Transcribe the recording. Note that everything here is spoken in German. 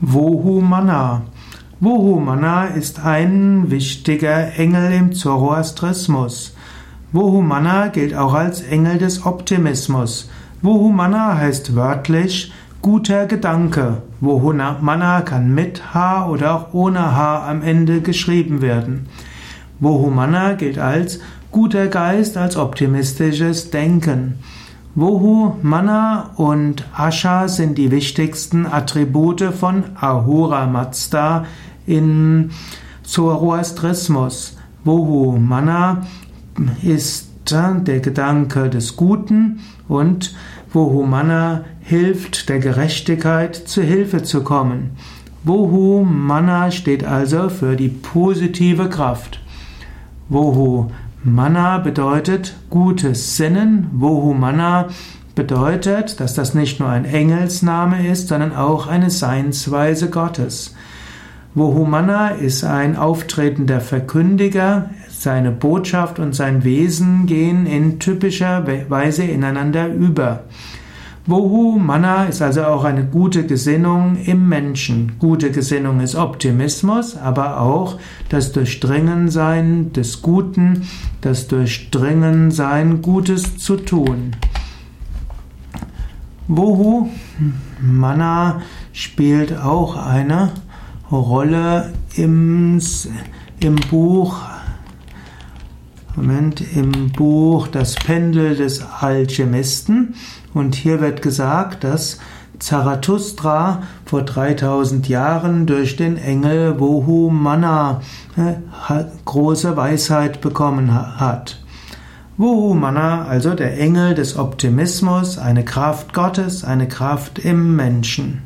Vohumana. Vohumana ist ein wichtiger Engel im Zoroastrismus. Vohumana gilt auch als Engel des Optimismus. Vohumana heißt wörtlich guter Gedanke. Vohumana kann mit H oder auch ohne H am Ende geschrieben werden. Vohumana gilt als guter Geist, als optimistisches Denken. Vohu, Mana und Asha sind die wichtigsten Attribute von Ahura Mazda in Zoroastrismus. Vohu, Mana ist der Gedanke des Guten und Vohu Mana hilft der Gerechtigkeit zu Hilfe zu kommen. Vohu Mana steht also für die positive Kraft. Vohu Mana bedeutet gutes Sinnen. Vohu Mana bedeutet, dass das nicht nur ein Engelsname ist, sondern auch eine Seinsweise Gottes. Vohu Mana ist ein auftretender Verkündiger. Seine Botschaft und sein Wesen gehen in typischer Weise ineinander über. Vohu Mana ist also auch eine gute Gesinnung im Menschen. Gute Gesinnung ist Optimismus, aber auch das Durchdringensein des Guten, das Durchdringensein Gutes zu tun. Vohu Mana spielt auch eine Rolle im, im Buch Moment, im Buch Das Pendel des Alchemisten. Und hier wird gesagt, dass Zarathustra vor 3000 Jahren durch den Engel Vohu Mana äh, große Weisheit bekommen hat. Vohu Mana, also der Engel des Optimismus, eine Kraft Gottes, eine Kraft im Menschen.